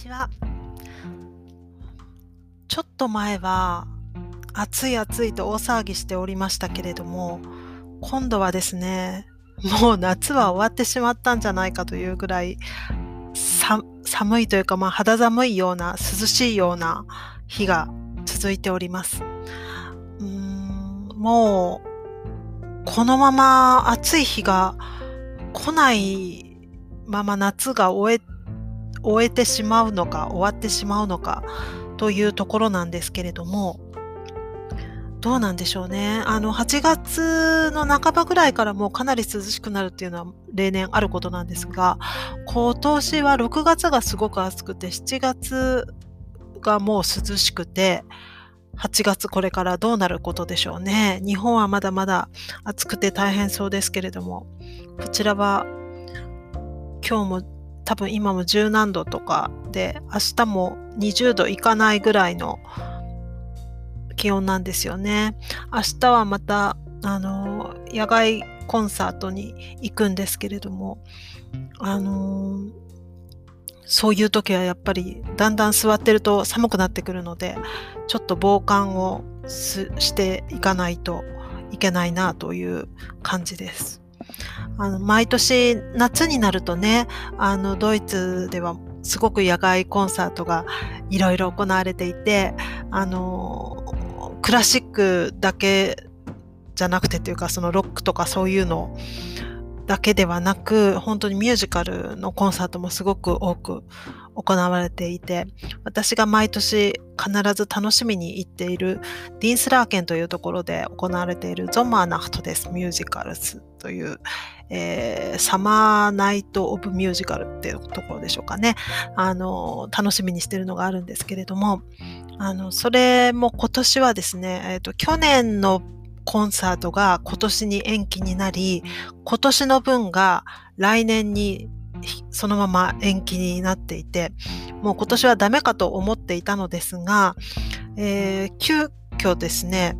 ちは。ちょっと前は暑い暑いと大騒ぎしておりましたけれども、今度はですね、もう夏は終わってしまったんじゃないかというぐらい寒いというか、まあ、肌寒いような涼しいような日が続いております。うーんもうこのまま暑い日が来ないまま夏が終え終えてしまうのか終わってしまうのかというところなんですけれどもどうなんでしょうね。あの、8月の半ばぐらいからもうかなり涼しくなるっていうのは例年あることなんですが、今年は6月がすごく暑くて、7月がもう涼しくて、8月これからどうなることでしょうね。日本はまだまだ暑くて大変そうですけれども、こちらは今日も多分今も十何度とかで明日も20度いかないぐらいの気温なんですよね。明日はまたあの野外コンサートに行くんですけれどもあのそういう時はやっぱりだんだん座ってると寒くなってくるのでちょっと防寒をしていかないといけないなという感じです。あの毎年夏になるとねあのドイツではすごく野外コンサートがいろいろ行われていてあのクラシックだけじゃなくてというかそのロックとかそういうのをだけではなく本当にミュージカルのコンサートもすごく多く行われていて私が毎年必ず楽しみに行っているディンスラーケンというところで行われているゾマーナフトです。ミュージカルスという、えー、サマーナイト・オブ・ミュージカルっていうところでしょうかね。あの楽しみにしてるのがあるんですけれどもあのそれも今年はですね、えーと、去年のコンサートが今年に延期になり今年の分が来年にそのまま延期になっていて、もう今年はダメかと思っていたのですが、えー、急遽ですね、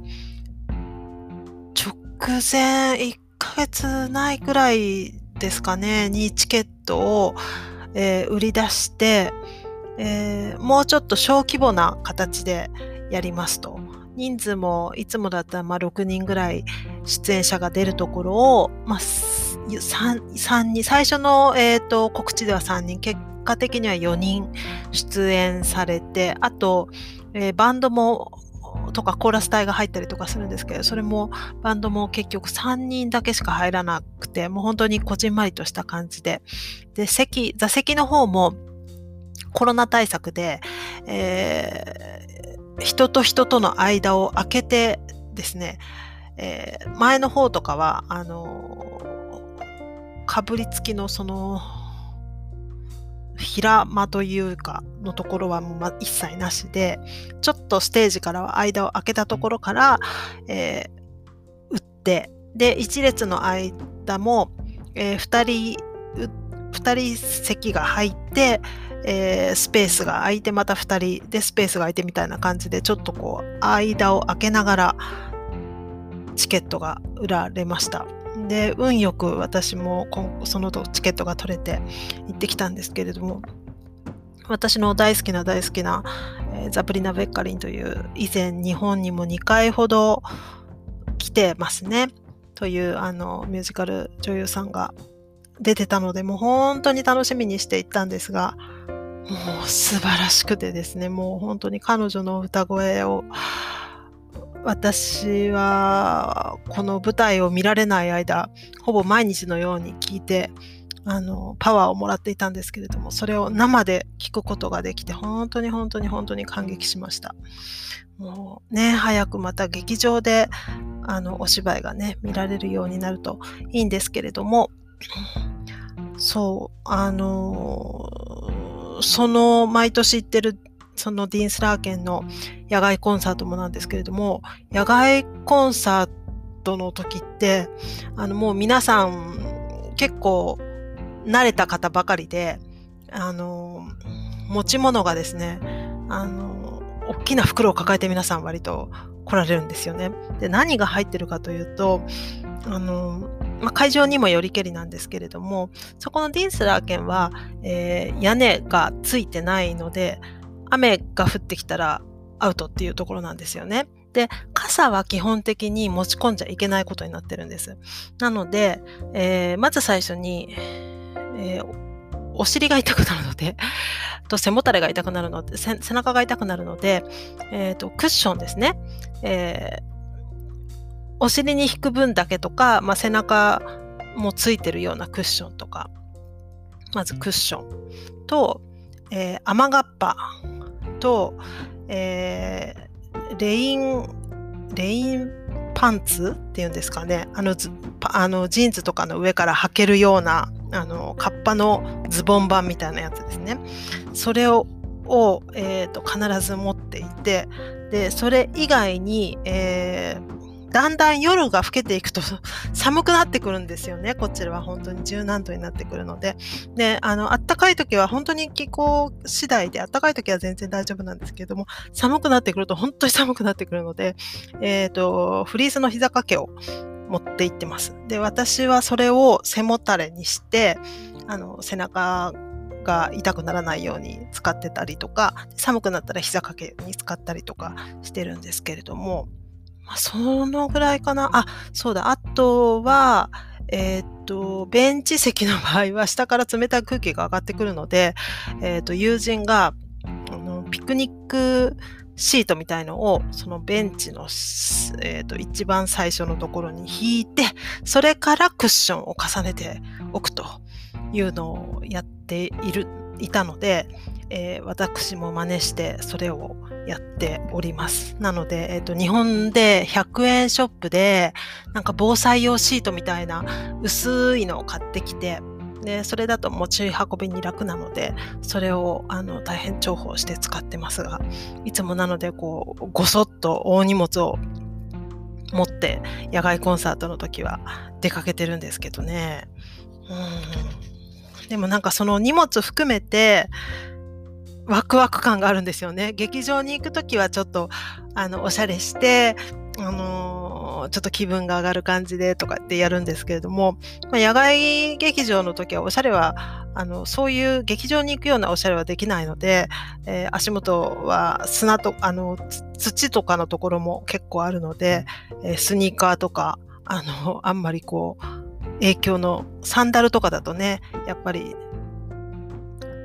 直前1ヶ月ないくらいですかね、にチケットを、えー、売り出して、えー、もうちょっと小規模な形でやりますと。人数もいつもだったらまあ6人ぐらい出演者が出るところを、まあ、3, 3人、最初の、えーと、告知では3人、結果的には4人出演されて、あと、えー、バンドもとかコーラス隊が入ったりとかするんですけど、それもバンドも結局3人だけしか入らなくて、もう本当にこじんまりとした感じで。で、席、座席の方もコロナ対策で、え人と人との間を空けてですね、えー、前の方とかは、あのー、かぶりつきのその、平間というかのところはもう一切なしで、ちょっとステージからは間を空けたところから、えー、打って、で、一列の間も、えー、二人、二人席が入って、えー、スペースが空いてまた2人でスペースが空いてみたいな感じでちょっとこう間を空けながらチケットが売られました。で運よく私もそのチケットが取れて行ってきたんですけれども私の大好きな大好きな、えー、ザプリナ・ベッカリンという以前日本にも2回ほど来てますね。というあのミュージカル女優さんが出てたのでもう本当に楽しみにして行ったんですがもう素晴らしくてですね、もう本当に彼女の歌声を、私はこの舞台を見られない間、ほぼ毎日のように聞いて、あの、パワーをもらっていたんですけれども、それを生で聞くことができて、本当に本当に本当に感激しました。もうね、早くまた劇場で、あの、お芝居がね、見られるようになるといいんですけれども、そう、あのその毎年行ってるそのディーンスラーケンの野外コンサートもなんですけれども、野外コンサートの時って、あのもう皆さん結構慣れた方ばかりで、あの、持ち物がですね、あの、大きな袋を抱えて皆さん割と来られるんですよね。で、何が入ってるかというと、あの、まあ、会場にもよりけりなんですけれども、そこのディンスラー県は、えー、屋根がついてないので、雨が降ってきたらアウトっていうところなんですよね。で、傘は基本的に持ち込んじゃいけないことになってるんです。なので、えー、まず最初に、えーお尻が痛くなるので、と背もたれが痛くなるので、背中が痛くなるので、えーと、クッションですね。えー、お尻に引く分だけとか、まあ、背中もついてるようなクッションとか、まずクッションと、えー、雨がっぱと、えー、レイン、レインパンツっていうんですかね。あの、あのジーンズとかの上から履けるような、あの、カッパのズボン版みたいなやつですね。それを、をえーと、必ず持っていて、で、それ以外に、えーだんだん夜が更けていくと 寒くなってくるんですよね。こちらは本当に十何度になってくるので。で、あの、暖かい時は本当に気候次第で、暖かい時は全然大丈夫なんですけれども、寒くなってくると本当に 寒くなってくるので、えっ、ー、と、フリースの膝掛けを持って行ってます。で、私はそれを背もたれにして、あの、背中が痛くならないように使ってたりとか、寒くなったら膝掛けに使ったりとかしてるんですけれども、まあ、そのぐらいかな。あ、そうだ。あとは、えっ、と、ベンチ席の場合は下から冷たい空気が上がってくるので、えっ、と、友人が、あの、ピクニックシートみたいのを、そのベンチの、えっ、と、一番最初のところに引いて、それからクッションを重ねておくというのをやっている、いたので、えー、私も真似してそれをやっております。なので、えっ、ー、と、日本で100円ショップで、なんか防災用シートみたいな薄いのを買ってきて、で、それだと持ち運びに楽なので、それをあの大変重宝して使ってますが、いつもなのでこう、ごそっと大荷物を持って野外コンサートの時は出かけてるんですけどね。うん。でもなんかその荷物含めて、ワクワク感があるんですよね。劇場に行くときはちょっと、あの、おしゃれして、あのー、ちょっと気分が上がる感じでとかってやるんですけれども、まあ、野外劇場の時はおしゃれは、あの、そういう劇場に行くようなおしゃれはできないので、えー、足元は砂と、あの、土とかのところも結構あるので、えー、スニーカーとか、あの、あんまりこう、影響のサンダルとかだとね、やっぱり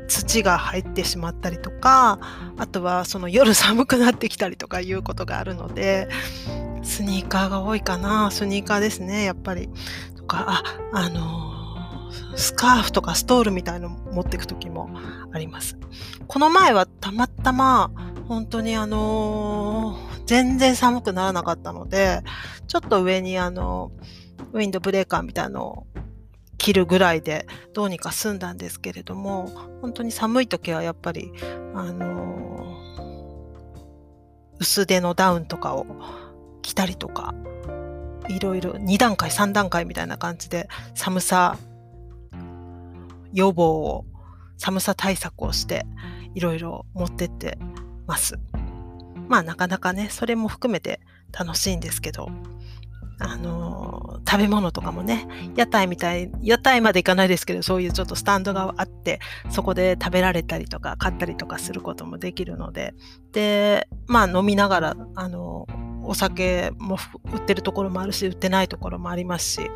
土が入ってしまったりとか、あとはその夜寒くなってきたりとかいうことがあるので、スニーカーが多いかな。スニーカーですね、やっぱり。とか、あ、あの、スカーフとかストールみたいの持っていく時もあります。この前はたまたま、本当にあのー、全然寒くならなかったので、ちょっと上にあの、ウィンドブレーカーみたいなのを切るぐらいでどうにか済んだんですけれども本当に寒い時はやっぱりあのー、薄手のダウンとかを着たりとかいろいろ2段階3段階みたいな感じで寒さ予防を寒さ対策をしていろいろ持ってってます。まあなかなかねそれも含めて楽しいんですけどあの食べ物とかもね、屋台みたい、屋台まで行かないですけど、そういうちょっとスタンドがあって、そこで食べられたりとか、買ったりとかすることもできるので、で、まあ飲みながら、あのお酒も売ってるところもあるし、売ってないところもありますし、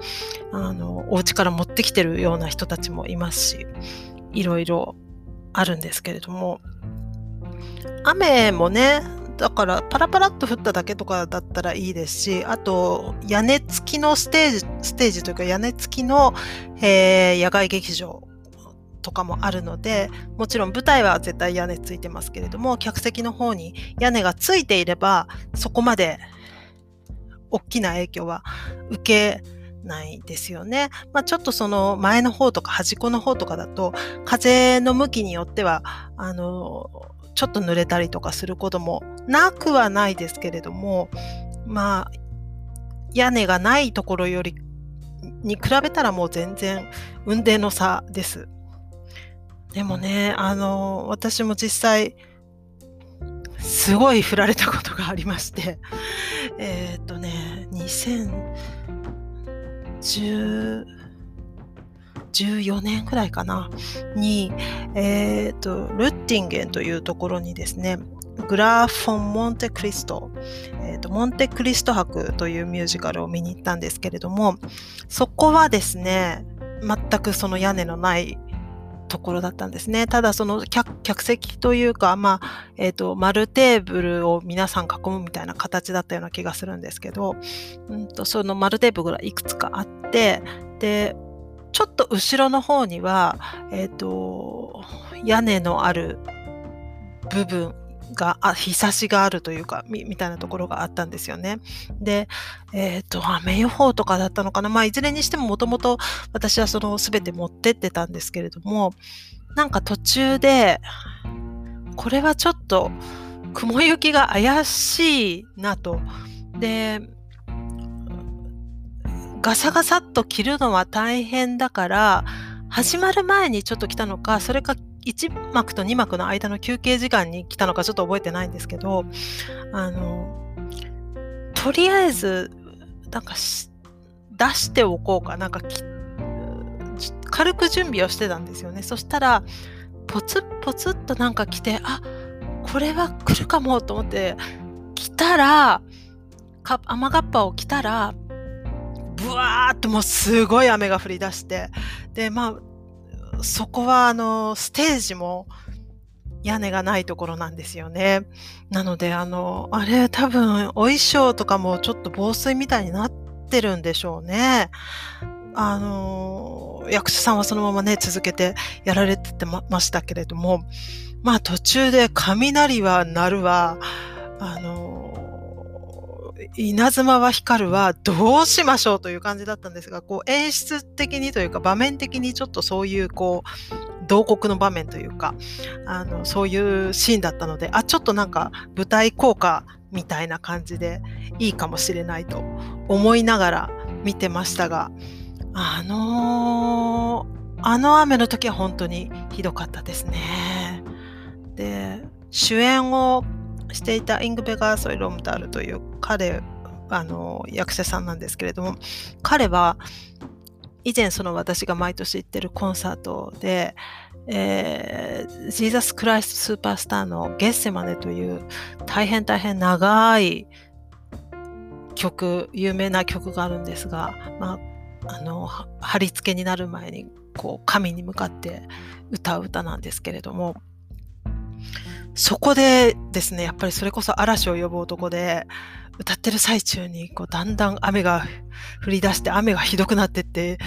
あの、お家から持ってきてるような人たちもいますし、いろいろあるんですけれども、雨もね、だからパラパラっと降っただけとかだったらいいですし、あと屋根付きのステージ、ステージというか屋根付きの、えー、野外劇場とかもあるので、もちろん舞台は絶対屋根ついてますけれども、客席の方に屋根がついていれば、そこまで大きな影響は受けないですよね。まあ、ちょっとその前の方とか端っこの方とかだと、風の向きによっては、あの、ちょっと濡れたりとかすることもなくはないですけれども、まあ、屋根がないところよりに比べたらもう全然運転の差です。でもね、あの、私も実際、すごい振られたことがありまして、えっ、とね、2010 14年くらいかな、に、えー、と、ルッティンゲンというところにですね、グラーフォン・モンテクリスト、えーと、モンテクリスト博というミュージカルを見に行ったんですけれども、そこはですね、全くその屋根のないところだったんですね。ただその客席というか、まあ、えっ、ー、と、丸テーブルを皆さん囲むみたいな形だったような気がするんですけど、うんと、その丸テーブルがいくつかあって、で、ちょっと後ろの方には、えっ、ー、と、屋根のある部分が、あ、日差しがあるというか、み、みたいなところがあったんですよね。で、えっ、ー、と、雨予報とかだったのかな。まあ、いずれにしてももともと私はその全て持ってってたんですけれども、なんか途中で、これはちょっと雲行きが怪しいなと。で、ガサガサっと着るのは大変だから、始まる前にちょっと来たのか、それか1幕と2幕の間の休憩時間に来たのかちょっと覚えてないんですけど、あの、とりあえず、なんか出しておこうか、なんか軽く準備をしてたんですよね。そしたら、ポツッポツッとなんか来て、あ、これは来るかもと思って、来たら、雨がっぱを着たら、ブワーっともうすごい雨が降り出して、で、まあ、そこはあの、ステージも屋根がないところなんですよね。なので、あの、あれ多分、お衣装とかもちょっと防水みたいになってるんでしょうね。あの、役者さんはそのままね、続けてやられててましたけれども、まあ途中で雷は鳴るわ、あの、稲妻は光るはどうしましょうという感じだったんですが、こう演出的にというか場面的にちょっとそういうこう、同国の場面というか、あの、そういうシーンだったので、あ、ちょっとなんか舞台効果みたいな感じでいいかもしれないと思いながら見てましたが、あのー、あの雨の時は本当にひどかったですね。で、主演をしていたイングベガーソイ・ロムダールという彼、あの、役者さんなんですけれども、彼は、以前その私が毎年行ってるコンサートで、えー、ジーザス・クライスト・スーパースターのゲッセマネという大変大変長い曲、有名な曲があるんですが、まあ、あの、貼り付けになる前に、こう、神に向かって歌う歌なんですけれども、そこでですね、やっぱりそれこそ嵐を呼ぶ男で、歌ってる最中に、こう、だんだん雨が降り出して、雨がひどくなってって、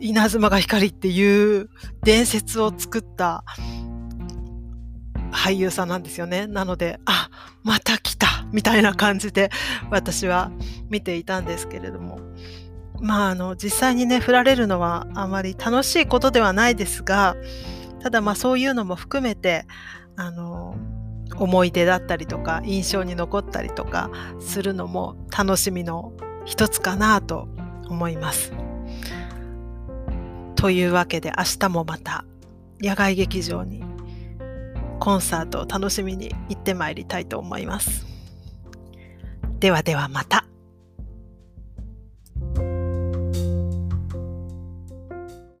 稲妻が光っていう伝説を作った俳優さんなんですよね。なので、あ、また来たみたいな感じで私は見ていたんですけれども。まあ、あの、実際にね、振られるのはあまり楽しいことではないですが、ただまあそういうのも含めて、あの思い出だったりとか印象に残ったりとかするのも楽しみの一つかなと思います。というわけで明日もまた野外劇場にコンサートを楽しみに行ってまいりたいと思います。ではではまた。